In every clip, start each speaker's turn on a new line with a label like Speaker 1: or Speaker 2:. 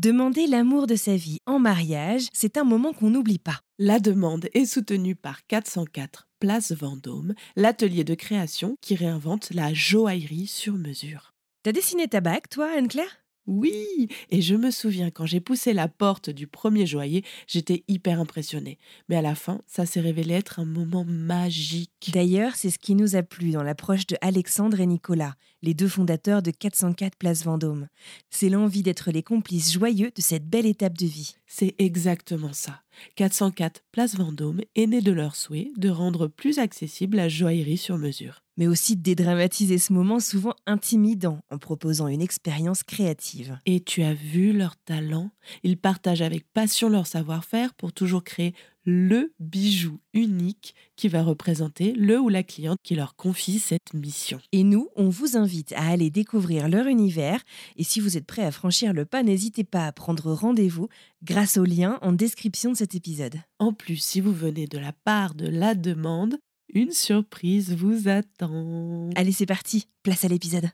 Speaker 1: Demander l'amour de sa vie en mariage, c'est un moment qu'on n'oublie pas.
Speaker 2: La demande est soutenue par 404 Place Vendôme, l'atelier de création qui réinvente la joaillerie sur mesure.
Speaker 1: T'as dessiné ta bague, toi, Anne-Claire?
Speaker 2: Oui, et je me souviens quand j'ai poussé la porte du premier joaillier, j'étais hyper impressionnée. Mais à la fin, ça s'est révélé être un moment magique.
Speaker 1: D'ailleurs, c'est ce qui nous a plu dans l'approche de Alexandre et Nicolas, les deux fondateurs de 404 Place Vendôme. C'est l'envie d'être les complices joyeux de cette belle étape de vie.
Speaker 2: C'est exactement ça. 404 Place Vendôme est né de leur souhait de rendre plus accessible la joaillerie sur mesure.
Speaker 1: Mais aussi de dédramatiser ce moment souvent intimidant en proposant une expérience créative.
Speaker 2: Et tu as vu leur talent Ils partagent avec passion leur savoir-faire pour toujours créer le bijou unique qui va représenter le ou la cliente qui leur confie cette mission.
Speaker 1: Et nous, on vous invite à aller découvrir leur univers. Et si vous êtes prêt à franchir le pas, n'hésitez pas à prendre rendez-vous grâce au lien en description de cet épisode.
Speaker 2: En plus, si vous venez de la part de la demande, une surprise vous attend.
Speaker 1: Allez, c'est parti, place à l'épisode.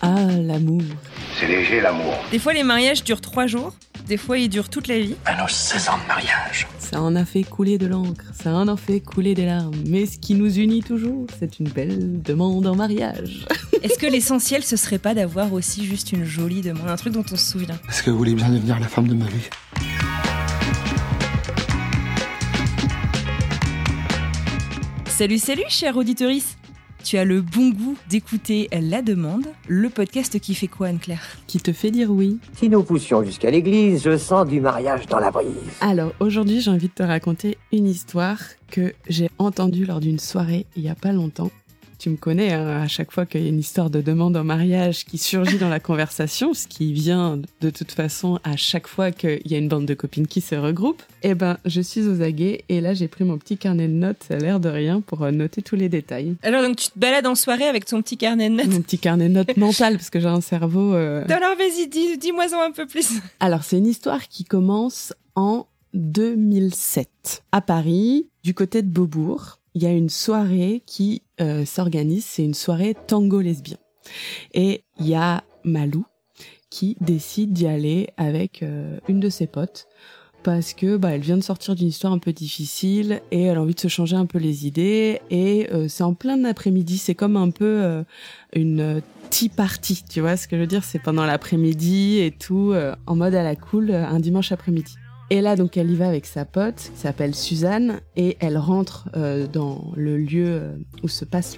Speaker 2: Ah, l'amour.
Speaker 3: C'est léger l'amour.
Speaker 1: Des fois, les mariages durent trois jours, des fois, ils durent toute la vie.
Speaker 3: À nos 16 ans de mariage.
Speaker 2: Ça en a fait couler de l'encre, ça en a fait couler des larmes. Mais ce qui nous unit toujours, c'est une belle demande en mariage.
Speaker 1: Est-ce que l'essentiel, ce serait pas d'avoir aussi juste une jolie demande, un truc dont on se souvient?
Speaker 3: Est-ce que vous voulez bien devenir la femme de ma vie?
Speaker 1: Salut, salut, chère auditorice tu as le bon goût d'écouter La Demande, le podcast qui fait quoi, Anne-Claire
Speaker 2: Qui te fait dire oui.
Speaker 4: Si nous poussions jusqu'à l'église, je sens du mariage dans la brise.
Speaker 2: Alors, aujourd'hui, j'ai envie de te raconter une histoire que j'ai entendue lors d'une soirée il y a pas longtemps tu me connais, hein, à chaque fois qu'il y a une histoire de demande en mariage qui surgit dans la conversation, ce qui vient de toute façon à chaque fois qu'il y a une bande de copines qui se regroupe, eh ben, je suis aux aguets et là, j'ai pris mon petit carnet de notes, ça a l'air de rien, pour euh, noter tous les détails.
Speaker 1: Alors, donc, tu te balades en soirée avec ton petit carnet de notes?
Speaker 2: Mon petit carnet de notes mental, parce que j'ai un cerveau... Euh...
Speaker 1: Alors, vas-y, dis, dis-moi-en un peu plus.
Speaker 2: Alors, c'est une histoire qui commence en 2007, à Paris, du côté de Beaubourg il y a une soirée qui euh, s'organise, c'est une soirée tango lesbien. Et il y a Malou qui décide d'y aller avec euh, une de ses potes parce que bah, elle vient de sortir d'une histoire un peu difficile et elle a envie de se changer un peu les idées et euh, c'est en plein après-midi, c'est comme un peu une tea party, tu vois ce que je veux dire, c'est pendant l'après-midi et tout en mode à la cool un dimanche après-midi. Et là, donc, elle y va avec sa pote, qui s'appelle Suzanne, et elle rentre euh, dans le lieu euh, où se passe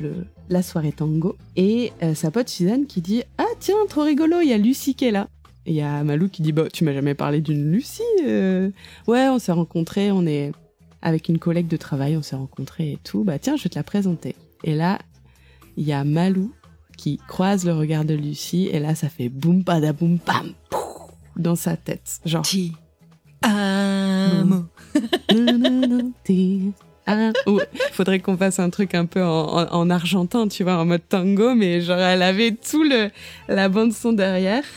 Speaker 2: la soirée tango. Et euh, sa pote Suzanne qui dit Ah, tiens, trop rigolo, il y a Lucie qui est là. Et il y a Malou qui dit Bah, tu m'as jamais parlé d'une Lucie Ouais, on s'est rencontrés, on est avec une collègue de travail, on s'est rencontrés et tout. Bah, tiens, je vais te la présenter. Et là, il y a Malou qui croise le regard de Lucie, et là, ça fait boum, pada, boum, pam, dans sa tête. Genre. Ah, faudrait qu'on fasse un truc un peu en, argentin, tu vois, en mode tango, mais genre elle avait tout le la bande son derrière.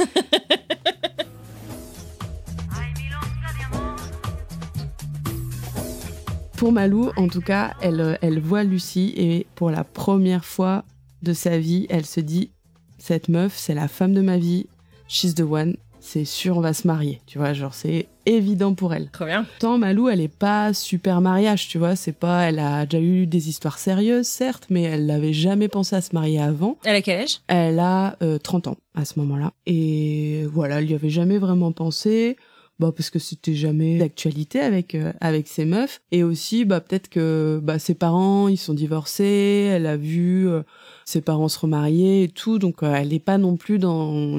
Speaker 2: pour Malou, en tout cas, elle, elle voit Lucie et pour la première fois de sa vie, elle se dit cette meuf, c'est la femme de ma vie, she's the one, c'est sûr, on va se marier. Tu vois, genre, c'est évident pour elle.
Speaker 1: Très bien.
Speaker 2: Tant Malou, elle est pas super mariage, tu vois. C'est pas, elle a déjà eu des histoires sérieuses, certes, mais elle n'avait jamais pensé à se marier avant.
Speaker 1: Elle a quel âge?
Speaker 2: Elle a 30 euh, ans à ce moment-là. Et voilà, elle y avait jamais vraiment pensé. Bah parce que c'était jamais d'actualité avec euh, avec ses meufs. Et aussi bah peut-être que bah ses parents ils sont divorcés elle a vu euh, ses parents se remarier et tout, donc euh, elle n'est pas non plus dans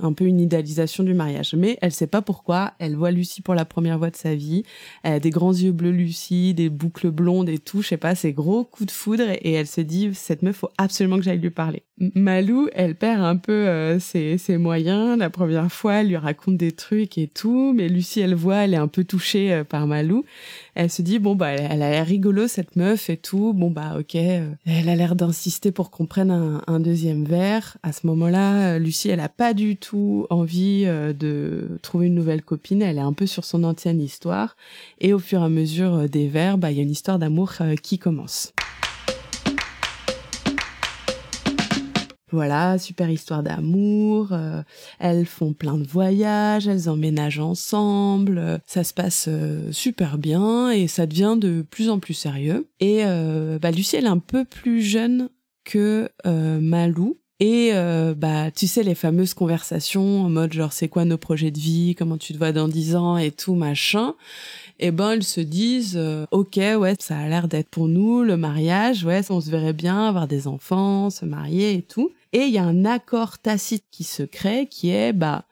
Speaker 2: un peu une idéalisation du mariage. Mais elle sait pas pourquoi, elle voit Lucie pour la première fois de sa vie, elle a des grands yeux bleus Lucie, des boucles blondes et tout, je sais pas, c'est gros coup de foudre. Et elle se dit cette meuf faut absolument que j'aille lui parler. Malou, elle perd un peu euh, ses, ses, moyens. La première fois, elle lui raconte des trucs et tout, Lucie, elle voit, elle est un peu touchée euh, par Malou. Elle se dit bon bah elle, a l'air rigolo cette meuf et tout. Bon bah ok, elle a l'air d'insister pour qu'on prenne un, deuxième verre. À ce moment-là, Lucie, elle a pas du tout envie euh, de trouver une nouvelle copine. Elle est un peu sur son ancienne histoire. Et au fur et à mesure euh, des verres, bah, il y a une histoire d'amour euh, qui commence. Voilà, super histoire d'amour. euh, elles font plein de voyages, elles emménagent ensemble. euh, ça se passe euh, super bien et ça devient de plus en plus sérieux. Et euh, bah, Lucie, elle est un peu plus jeune que euh, Malou. Et bah tu sais les fameuses conversations en mode genre c'est quoi nos projets de vie, comment tu te vois dans 10 ans et tout machin. Et ben elles se disent OK ouais, ça a l'air d'être pour nous le mariage, ouais, on se verrait bien avoir des enfants, se marier et tout. Et il y a un accord tacite qui se crée qui est bah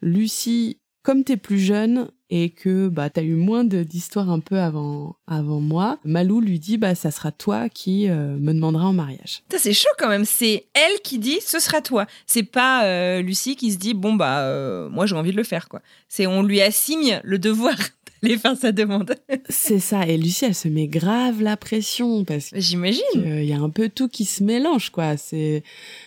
Speaker 2: Lucie comme t'es plus jeune et que bah t'as eu moins d'histoires un peu avant avant moi, Malou lui dit bah ça sera toi qui euh, me demandera en mariage.
Speaker 1: Putain, c'est chaud quand même. C'est elle qui dit ce sera toi. C'est pas euh, Lucie qui se dit bon bah euh, moi j'ai envie de le faire quoi. C'est on lui assigne le devoir d'aller faire sa demande.
Speaker 2: C'est ça et Lucie elle se met grave la pression parce
Speaker 1: J'imagine.
Speaker 2: qu'il y a un peu tout qui se mélange quoi. C'est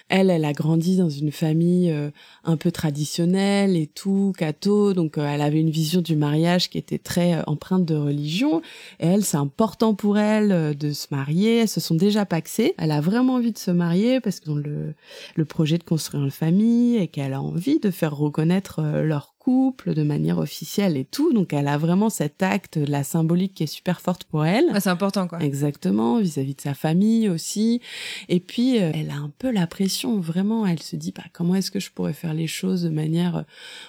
Speaker 2: elle elle a grandi dans une famille euh, un peu traditionnelle et tout catho donc euh, elle avait une vision du mariage qui était très euh, empreinte de religion et elle c'est important pour elle de se marier, elles se sont déjà paxées. Elle a vraiment envie de se marier parce qu'ils ont le le projet de construire une famille et qu'elle a envie de faire reconnaître leur couple de manière officielle et tout. Donc elle a vraiment cet acte, la symbolique qui est super forte pour elle.
Speaker 1: Ah, c'est important quoi.
Speaker 2: Exactement, vis-à-vis de sa famille aussi. Et puis, euh, elle a un peu la pression, vraiment. Elle se dit, bah, comment est-ce que je pourrais faire les choses de manière euh,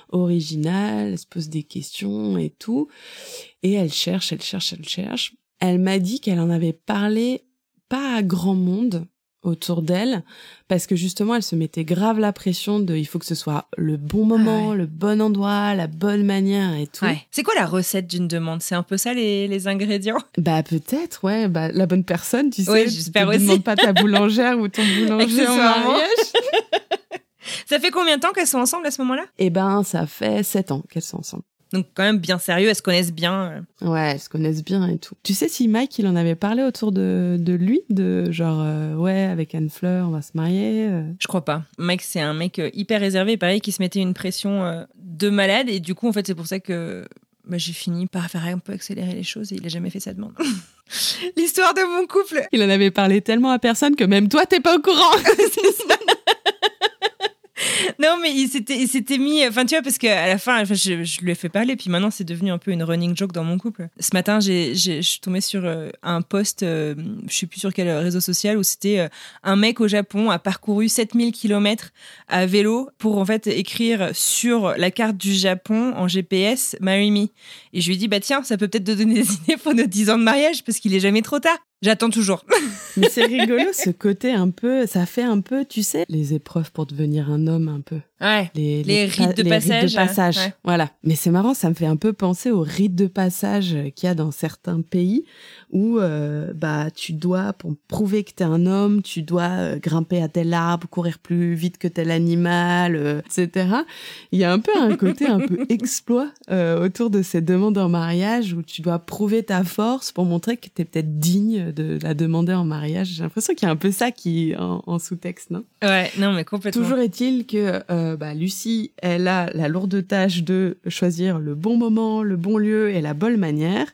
Speaker 2: originale? Elle se pose des questions et tout. Et elle cherche, elle cherche, elle cherche. Elle m'a dit qu'elle en avait parlé pas à grand monde autour d'elle parce que justement elle se mettait grave la pression de il faut que ce soit le bon moment,
Speaker 1: Ah ouais.
Speaker 2: le bon endroit, la bonne manière et tout.
Speaker 1: Ouais. C'est quoi la recette d'une demande? C'est un peu ça les, les ingrédients?
Speaker 2: Bah peut-être, ouais, bah la bonne personne, tu sais.
Speaker 1: Ouais, j'espère aussi.
Speaker 2: demandes pas ta boulangère ou ton boulanger en mariage.
Speaker 1: Ça fait combien de temps qu'elles sont ensemble à ce moment-là?
Speaker 2: Eh ben, ça fait sept ans qu'elles sont ensemble.
Speaker 1: Donc quand même bien sérieux, elles se connaissent bien. euh.
Speaker 2: Ouais, elles se connaissent bien et tout. Tu sais si Mike, il en avait parlé autour de, de lui, de genre, euh, ouais, avec Anne Fleur, on va se marier. euh.
Speaker 1: Je crois pas. Mike, c'est un mec hyper réservé, pareil, qui se mettait une pression euh, de malade. Et du coup, en fait, c'est pour ça que bah, j'ai fini par faire un peu accélérer les choses et il a jamais fait sa demande. L'histoire de mon couple.
Speaker 2: Il en avait parlé tellement à personne que même toi, t'es pas au courant.
Speaker 1: Non, mais il s'était, mis. Enfin, tu vois, parce qu'à la fin, je, je lui ai fait parler, puis maintenant, c'est devenu un peu une running joke dans mon couple. Ce matin, j'ai, je suis tombée sur euh, un post, euh, je sais plus sur quel réseau social, où c'était euh, un mec au Japon a parcouru 7000 km à vélo pour en fait écrire sur la carte du Japon en GPS Marry Me. Et je lui ai dit, bah tiens, ça peut peut-être te donner des idées pour nos 10 ans de mariage, parce qu'il est jamais trop tard. J'attends toujours.
Speaker 2: Mais c'est rigolo, ce côté un peu, ça fait un peu, tu sais, les épreuves pour devenir un homme un peu.
Speaker 1: Ouais.
Speaker 2: les,
Speaker 1: Les rites de
Speaker 2: les
Speaker 1: passage,
Speaker 2: passage,
Speaker 1: ouais.
Speaker 2: Voilà. Mais c'est marrant, ça me fait un peu penser aux rites de passage qu'il y a dans certains pays où euh, bah tu dois pour prouver que t'es un homme, tu dois euh, grimper à tel arbre, courir plus vite que tel animal, euh, etc. Il y a un peu un côté un peu exploit euh, autour de ces demandes en mariage où tu dois prouver ta force pour montrer que t'es peut-être digne de la demander en mariage. J'ai l'impression qu'il y a un peu ça qui en, en sous-texte, non?
Speaker 1: Ouais, non, mais complètement.
Speaker 2: Toujours est-il que euh, bah, Lucie, elle a la lourde tâche de choisir le bon moment, le bon lieu et la bonne manière.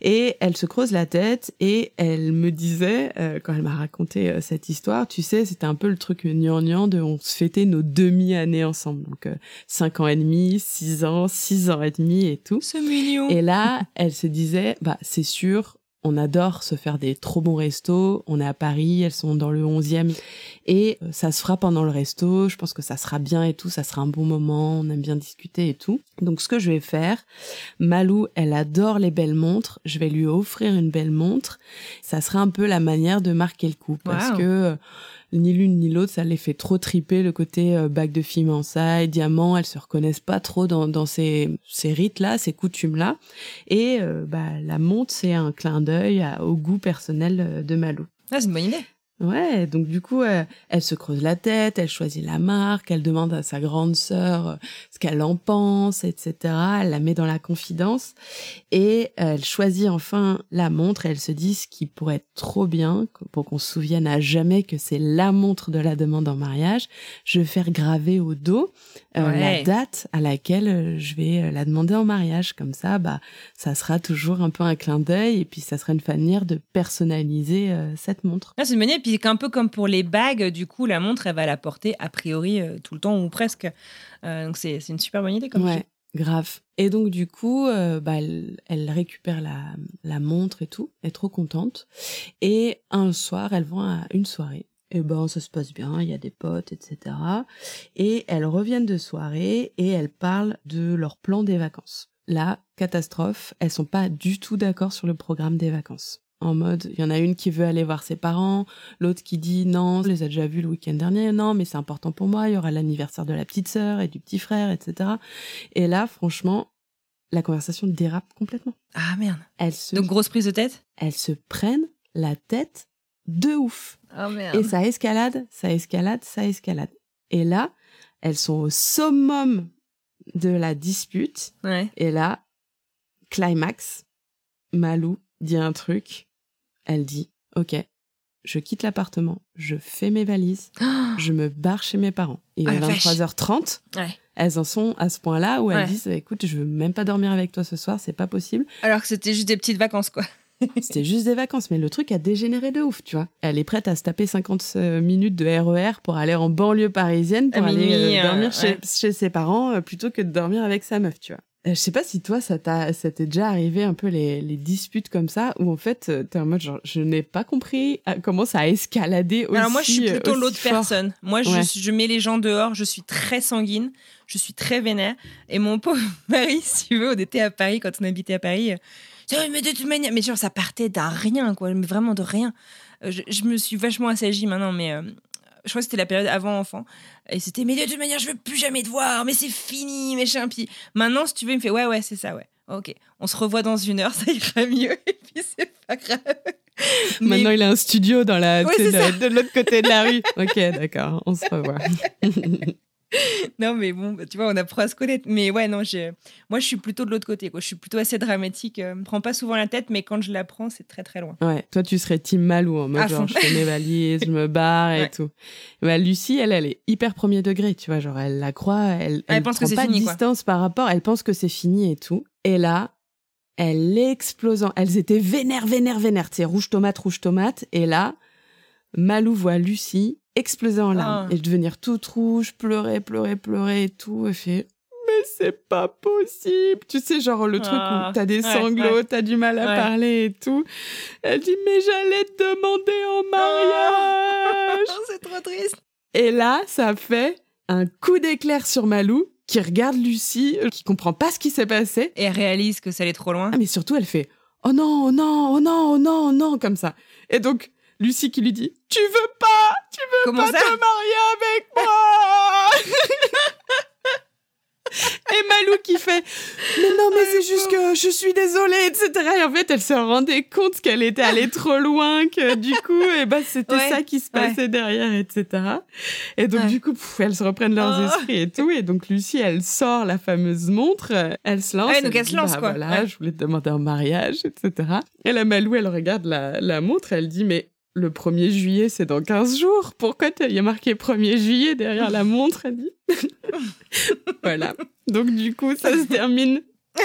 Speaker 2: Et elle se creuse la tête et elle me disait, euh, quand elle m'a raconté euh, cette histoire, tu sais, c'était un peu le truc gnangnan de on se fêtait nos demi-années ensemble. Donc, euh, cinq ans et demi, six ans, six ans et demi et tout.
Speaker 1: C'est mignon.
Speaker 2: Et là, elle se disait, bah, c'est sûr, on adore se faire des trop bons restos. On est à Paris, elles sont dans le 11e. Et euh, ça se fera pendant le resto. Je pense que ça sera bien et tout. Ça sera un bon moment. On aime bien discuter et tout. Donc, ce que je vais faire, Malou, elle adore les belles montres. Je vais lui offrir une belle montre. Ça sera un peu la manière de marquer le coup. Parce
Speaker 1: Wow.
Speaker 2: que euh, ni l'une ni l'autre, ça les fait trop triper le côté euh, bague de fiançailles, diamant. Elles se reconnaissent pas trop dans, ces, rites-là, ces coutumes-là. Et euh, bah, la montre, c'est un clin d'œil au goût personnel euh, de Malou.
Speaker 1: Ah, c'est une bonne idée.
Speaker 2: Ouais, donc du coup, euh, elle se creuse la tête, elle choisit la marque, elle demande à sa grande sœur euh, ce qu'elle en pense, etc. Elle la met dans la confidence et elle choisit enfin la montre. Et elle se dit ce qui pourrait être trop bien pour qu'on se souvienne à jamais que c'est la montre de la demande en mariage. Je vais faire graver au dos euh, la date à laquelle euh, je vais euh, la demander en mariage. Comme ça, bah, ça sera toujours un peu un clin d'œil et puis ça sera une manière de personnaliser euh, cette montre.
Speaker 1: C'est une bonne idée. Puis un peu comme pour les bagues, du coup, la montre, elle va la porter a priori euh, tout le temps ou presque. Donc c'est une super bonne idée comme
Speaker 2: Ouais, grave. Et donc du coup, euh, bah, elle, elle récupère la, la montre et tout, elle est trop contente. Et un soir, elles vont à une soirée. Et ben ça se passe bien, il y a des potes, etc. Et elles reviennent de soirée et elles parlent de leur plan des vacances. Là, catastrophe, elles sont pas du tout d'accord sur le programme des vacances. En mode, il y en a une qui veut aller voir ses parents, l'autre qui dit non, je les ai déjà vus le week-end dernier, non, mais c'est important pour moi, il y aura l'anniversaire de la petite sœur et du petit frère, etc. Et là, franchement, la conversation dérape complètement.
Speaker 1: Ah merde.
Speaker 2: Elles se,
Speaker 1: Donc grosse prise de tête?
Speaker 2: elles se prennent la tête de ouf.
Speaker 1: Ah merde.
Speaker 2: Et ça escalade, ça escalade, ça escalade. Et là, elles sont au summum de la dispute.
Speaker 1: Ouais.
Speaker 2: Et là, climax, Malou dit un truc. Elle dit, OK, je quitte l'appartement, je fais mes valises, je me barre chez mes parents. Et
Speaker 1: Ah,
Speaker 2: à
Speaker 1: vache.
Speaker 2: 23h30,
Speaker 1: Ouais.
Speaker 2: elles en sont à ce point-là où elles
Speaker 1: Ouais.
Speaker 2: disent, écoute, je veux même pas dormir avec toi ce soir, c'est pas possible.
Speaker 1: Alors que c'était juste des petites vacances, quoi.
Speaker 2: C'était juste des vacances, mais le truc a dégénéré de ouf, tu vois. Elle est prête à se taper 50 minutes de RER pour aller en banlieue parisienne pour
Speaker 1: À
Speaker 2: aller
Speaker 1: minuit,
Speaker 2: euh,
Speaker 1: euh,
Speaker 2: dormir chez,
Speaker 1: ouais.
Speaker 2: chez ses parents euh, plutôt que de dormir avec sa meuf, tu vois. Euh, je sais pas si toi, ça t'est déjà arrivé un peu les, les disputes comme ça, où en fait, euh, t'es en mode genre, je n'ai pas compris euh, comment ça a escaladé aussi.
Speaker 1: Alors moi, je suis
Speaker 2: euh,
Speaker 1: plutôt l'autre personne. Moi,
Speaker 2: Ouais.
Speaker 1: je mets les gens dehors. Je suis très sanguine. Je suis très vénère. Et mon pauvre mari, si tu veux, on était à Paris quand on habitait à Paris. Mais de toute manière, mais genre ça partait d'un rien, quoi. Mais vraiment de rien. Euh, Je, je me suis vachement assagie maintenant, mais euh, je crois que c'était la période avant enfant. Et c'était, mais de toute manière, je veux plus jamais te voir. Mais c'est fini, machin. Puis maintenant, si tu veux, il me fait, ouais, ouais, c'est ça, ouais. Ok, on se revoit dans une heure, ça ira mieux. Et puis c'est pas grave. Mais-
Speaker 2: Maintenant, il a un studio dans la,
Speaker 1: Ouais,
Speaker 2: de l'autre côté de la rue. ok, d'accord, on se revoit.
Speaker 1: Non, mais bon, bah, tu vois, on apprend à se connaître. Mais ouais, non, je... moi, je suis plutôt de l'autre côté. Quoi. Je suis plutôt assez dramatique. Euh, me prends pas souvent la tête, mais quand je la prends, c'est très très loin.
Speaker 2: Ouais, toi tu serais team Malou en mode
Speaker 1: À
Speaker 2: genre
Speaker 1: fond.
Speaker 2: je fais mes valises, je me barre et
Speaker 1: Ouais.
Speaker 2: tout. Bah, Lucie, elle, elle est hyper premier degré, tu vois, genre elle la croit, elle,
Speaker 1: Elle
Speaker 2: elle
Speaker 1: pense que
Speaker 2: prend
Speaker 1: c'est
Speaker 2: pas
Speaker 1: fini,
Speaker 2: de
Speaker 1: quoi.
Speaker 2: distance par rapport, elle pense que c'est fini et tout. Et là, elle explose. en- Elles étaient vénères, vénères, vénères, tu sais, rouge tomate, rouge tomate. Et là, Malou voit Lucie exploser en larmes
Speaker 1: Ah.
Speaker 2: et devenir toute rouge, pleurer, pleurer, pleurer et tout. Elle fait mais c'est pas possible. Tu sais, genre le truc
Speaker 1: Ah,
Speaker 2: où t'as des sanglots,
Speaker 1: ouais.
Speaker 2: t'as du mal à
Speaker 1: Ouais.
Speaker 2: parler et tout. Elle dit, mais j'allais te demander en mariage.
Speaker 1: c'est trop triste.
Speaker 2: et là, ça fait un coup d'éclair sur Malou qui regarde Lucie, euh, qui comprend pas ce qui s'est passé.
Speaker 1: Et elle réalise que ça allait trop loin.
Speaker 2: Ah, mais surtout, elle fait, oh non, oh non, oh non, oh non, oh non, comme ça. Et donc, Lucie qui lui dit, tu veux pas, tu veux
Speaker 1: Comment
Speaker 2: pas
Speaker 1: ça
Speaker 2: te marier avec moi? Et Malou qui fait Mais non, mais c'est juste que je suis désolée, etc. Et en fait, elle se rendait compte qu'elle était allée trop loin, que du coup, et ben, c'était
Speaker 1: Ouais,
Speaker 2: ça qui se passait derrière, etc. Et donc,
Speaker 1: Ouais.
Speaker 2: du coup, pff, elles se reprennent leurs
Speaker 1: Oh.
Speaker 2: esprits et tout. Et donc, Lucie, elle sort la fameuse montre, elle se lance.
Speaker 1: Ouais, donc elle se lance,
Speaker 2: bah,
Speaker 1: quoi.
Speaker 2: Voilà, je voulais te demander en mariage, etc. Et la Malou, elle regarde la, la montre, elle dit Mais le 1er juillet, c'est dans 15 jours. Pourquoi il y a marqué 1er juillet derrière la montre Elle dit. voilà. Donc, du coup, ça se termine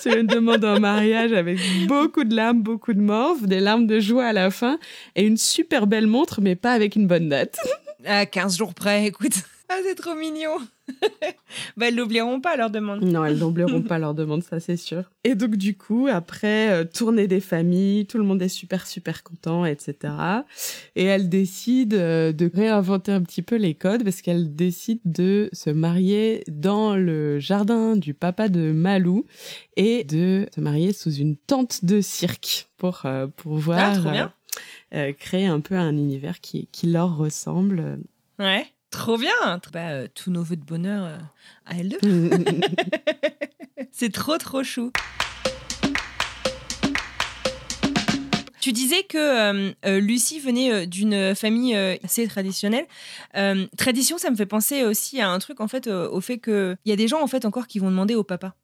Speaker 2: sur une demande en mariage avec beaucoup de larmes, beaucoup de morve, des larmes de joie à la fin et une super belle montre, mais pas avec une bonne date.
Speaker 1: À 15 jours près, écoute. Ah, c'est trop mignon. bah, elles l'oublieront pas, leur demande.
Speaker 2: Non, elles n'oublieront pas leur demande, ça c'est sûr. Et donc du coup, après, euh, tournée des familles, tout le monde est super super content, etc. Et elle décide euh, de réinventer un petit peu les codes parce qu'elle décide de se marier dans le jardin du papa de Malou et de se marier sous une tente de cirque pour euh, pouvoir
Speaker 1: Ah,
Speaker 2: euh, euh, créer un peu un univers qui, qui leur ressemble.
Speaker 1: Ouais. Trop bien. Bah, euh, tous nos voeux de bonheur euh, à elles deux. C'est trop, trop chou. Tu disais que euh, Lucie venait d'une famille assez traditionnelle. Tradition, ça me fait penser aussi à un truc, en fait, au fait qu'il y a des gens, en fait, encore qui vont demander au papa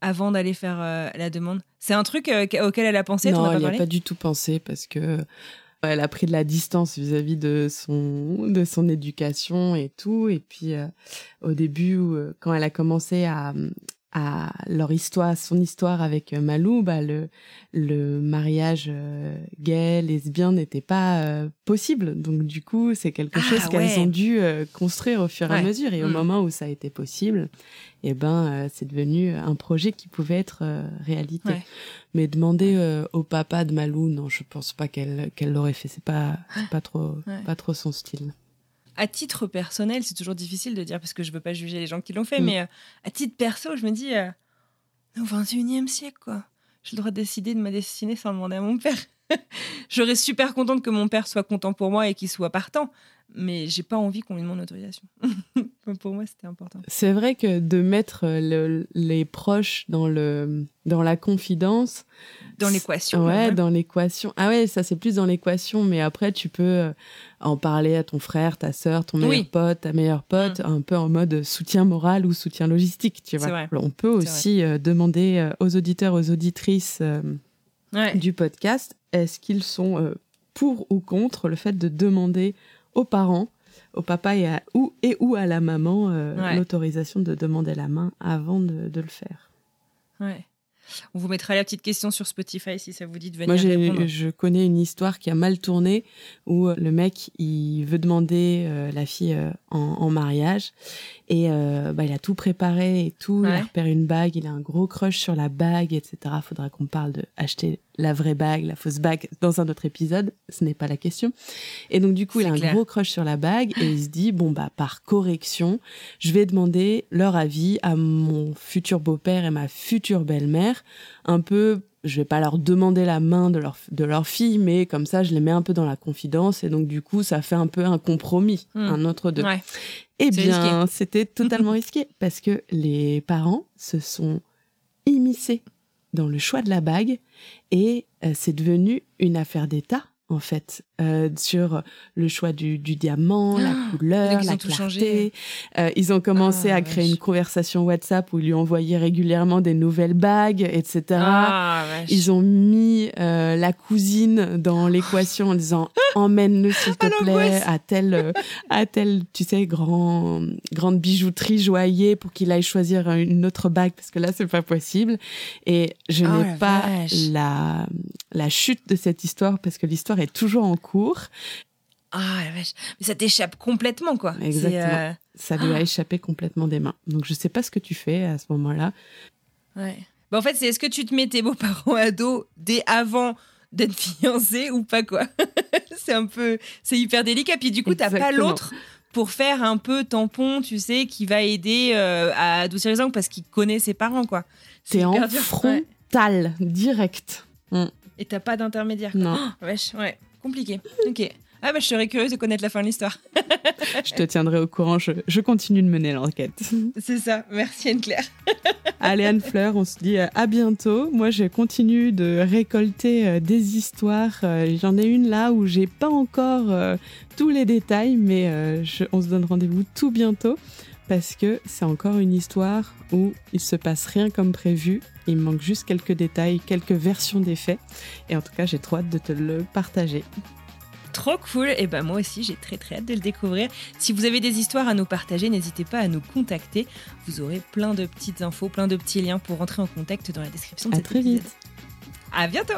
Speaker 1: avant d'aller faire la demande. C'est un truc auquel elle a pensé,
Speaker 2: non, il n'y a pas du tout pensé parce que Elle a pris de la distance vis-à-vis de son de son éducation et tout. Et puis euh, au début, euh, quand elle a commencé à à leur histoire, son histoire avec euh, Malou, bah le le mariage euh, gay, lesbien n'était pas euh, possible. Donc du coup, c'est quelque
Speaker 1: Ah,
Speaker 2: chose qu'elles
Speaker 1: ouais.
Speaker 2: ont dû euh, construire au fur et à mesure. Et au
Speaker 1: Mm.
Speaker 2: moment où ça a été possible, eh ben c'est devenu un projet qui pouvait être réalité.
Speaker 1: Ouais.
Speaker 2: Mais demander au papa de Malou, non, je pense pas qu'elle qu'elle l'aurait fait. C'est pas c'est pas trop pas trop son style.
Speaker 1: À titre personnel, c'est toujours difficile de dire parce que je veux pas juger les gens qui l'ont fait,
Speaker 2: Mm.
Speaker 1: mais euh, à titre perso, je me dis, euh, au 21e siècle, quoi. J'ai le droit de décider de ma destinée sans demander à mon père. J'aurais super contente que mon père soit content pour moi et qu'il soit partant, mais j'ai pas envie qu'on lui demande l'autorisation. pour moi, c'était important.
Speaker 2: C'est vrai que de mettre euh, le- les proches dans le dans la confidence,
Speaker 1: Dans l'équation.
Speaker 2: ouais, dans l'équation. Ah ouais, ça c'est plus dans l'équation, mais après tu peux euh, en parler à ton frère, ta sœur, ton meilleur
Speaker 1: Oui.
Speaker 2: pote, ta meilleure pote, un peu en mode soutien moral ou soutien logistique, tu vois.
Speaker 1: vrai.
Speaker 2: On peut aussi euh, demander aux auditeurs, aux auditrices euh,
Speaker 1: Ouais.
Speaker 2: du podcast, est-ce qu'ils sont euh, pour ou contre le fait de demander aux parents, au papa et, à, ou, et ou à la maman euh,
Speaker 1: Ouais.
Speaker 2: l'autorisation de demander la main avant de, de le faire.
Speaker 1: Ouais. On vous mettra la petite question sur Spotify si ça vous dit de venir
Speaker 2: Moi,
Speaker 1: répondre.
Speaker 2: je connais une histoire qui a mal tourné où euh, le mec, il veut demander euh, la fille euh, en, en mariage et euh, bah, il a tout préparé et tout. Il a repéré une bague, il a un gros crush sur la bague, etc. Faudra qu'on parle de acheter la vraie bague, la fausse bague dans un autre épisode. Ce n'est pas la question. Et donc, du coup, il a un gros crush sur la bague et il se dit, bon, bah, par correction, je vais demander leur avis à mon futur beau-père et ma future belle-mère. Un peu, je vais pas leur demander la main de leur, de leur fille, mais comme ça, je les mets un peu dans la confidence et donc, du coup, ça fait un peu un compromis,
Speaker 1: Hmm.
Speaker 2: un autre deux.
Speaker 1: Ouais.
Speaker 2: Eh bien, c'était totalement risqué parce que les parents se sont immiscés dans le choix de la bague et euh, c'est devenu une affaire d'État en fait euh, sur le choix du, du diamant, la
Speaker 1: Ah,
Speaker 2: couleur, la clarté.
Speaker 1: changé.
Speaker 2: Euh, ils ont commencé
Speaker 1: Ah,
Speaker 2: à créer
Speaker 1: vache.
Speaker 2: une conversation WhatsApp où ils lui envoyaient régulièrement des nouvelles bagues, etc.
Speaker 1: Ah.
Speaker 2: Ils ont mis euh, la cousine dans l'équation en disant emmène-le s'il te plaît à telle euh, à telle tu sais grand grande bijouterie joaillier pour qu'il aille choisir une autre bague parce que là c'est pas possible et je
Speaker 1: Oh,
Speaker 2: n'ai pas
Speaker 1: vache.
Speaker 2: la la chute de cette histoire parce que l'histoire est toujours en cours
Speaker 1: Ah, la vache. Mais ça t'échappe complètement, quoi.
Speaker 2: Exactement.
Speaker 1: euh,
Speaker 2: ça lui a
Speaker 1: Ah.
Speaker 2: échappé complètement des mains donc je sais pas ce que tu fais à ce moment-là
Speaker 1: Ouais. Bah, en fait, c'est est-ce que tu te mets tes beaux-parents à dos dès avant d'être fiancé ou pas, quoi? C'est un peu. C'est hyper délicat. Puis du coup, t'as pas l'autre pour faire un peu tampon, tu sais, qui va aider euh, à adoucir les angles parce qu'il connaît ses parents, quoi. C'est
Speaker 2: en.
Speaker 1: Ouais.
Speaker 2: frontal direct
Speaker 1: Et t'as pas d'intermédiaire.
Speaker 2: non
Speaker 1: Oh, wesh, ouais. Compliqué. Ok. Ah, bah, je serais curieuse de connaître la fin de l'histoire.
Speaker 2: je te tiendrai au courant je, je continue de mener l'enquête
Speaker 1: C'est ça. Merci, Anne-Claire.
Speaker 2: Allez Anne-Fleur, on se dit à bientôt. Moi, je continue de récolter euh, des histoires. Euh, J'en ai une là où j'ai pas encore euh, tous les détails, mais je- on se donne rendez-vous tout bientôt parce que c'est encore une histoire où il se passe rien comme prévu. Il manque juste quelques détails, quelques versions des faits. Et en tout cas, j'ai trop hâte de te le partager.
Speaker 1: Trop cool. Et ben moi aussi, j'ai très très hâte de le découvrir. Si vous avez des histoires à nous partager, n'hésitez pas à nous contacter. Vous aurez plein de petites infos, plein de petits liens pour rentrer en contact dans la description de
Speaker 2: À
Speaker 1: cet
Speaker 2: très
Speaker 1: épisode.
Speaker 2: vite.
Speaker 1: À bientôt.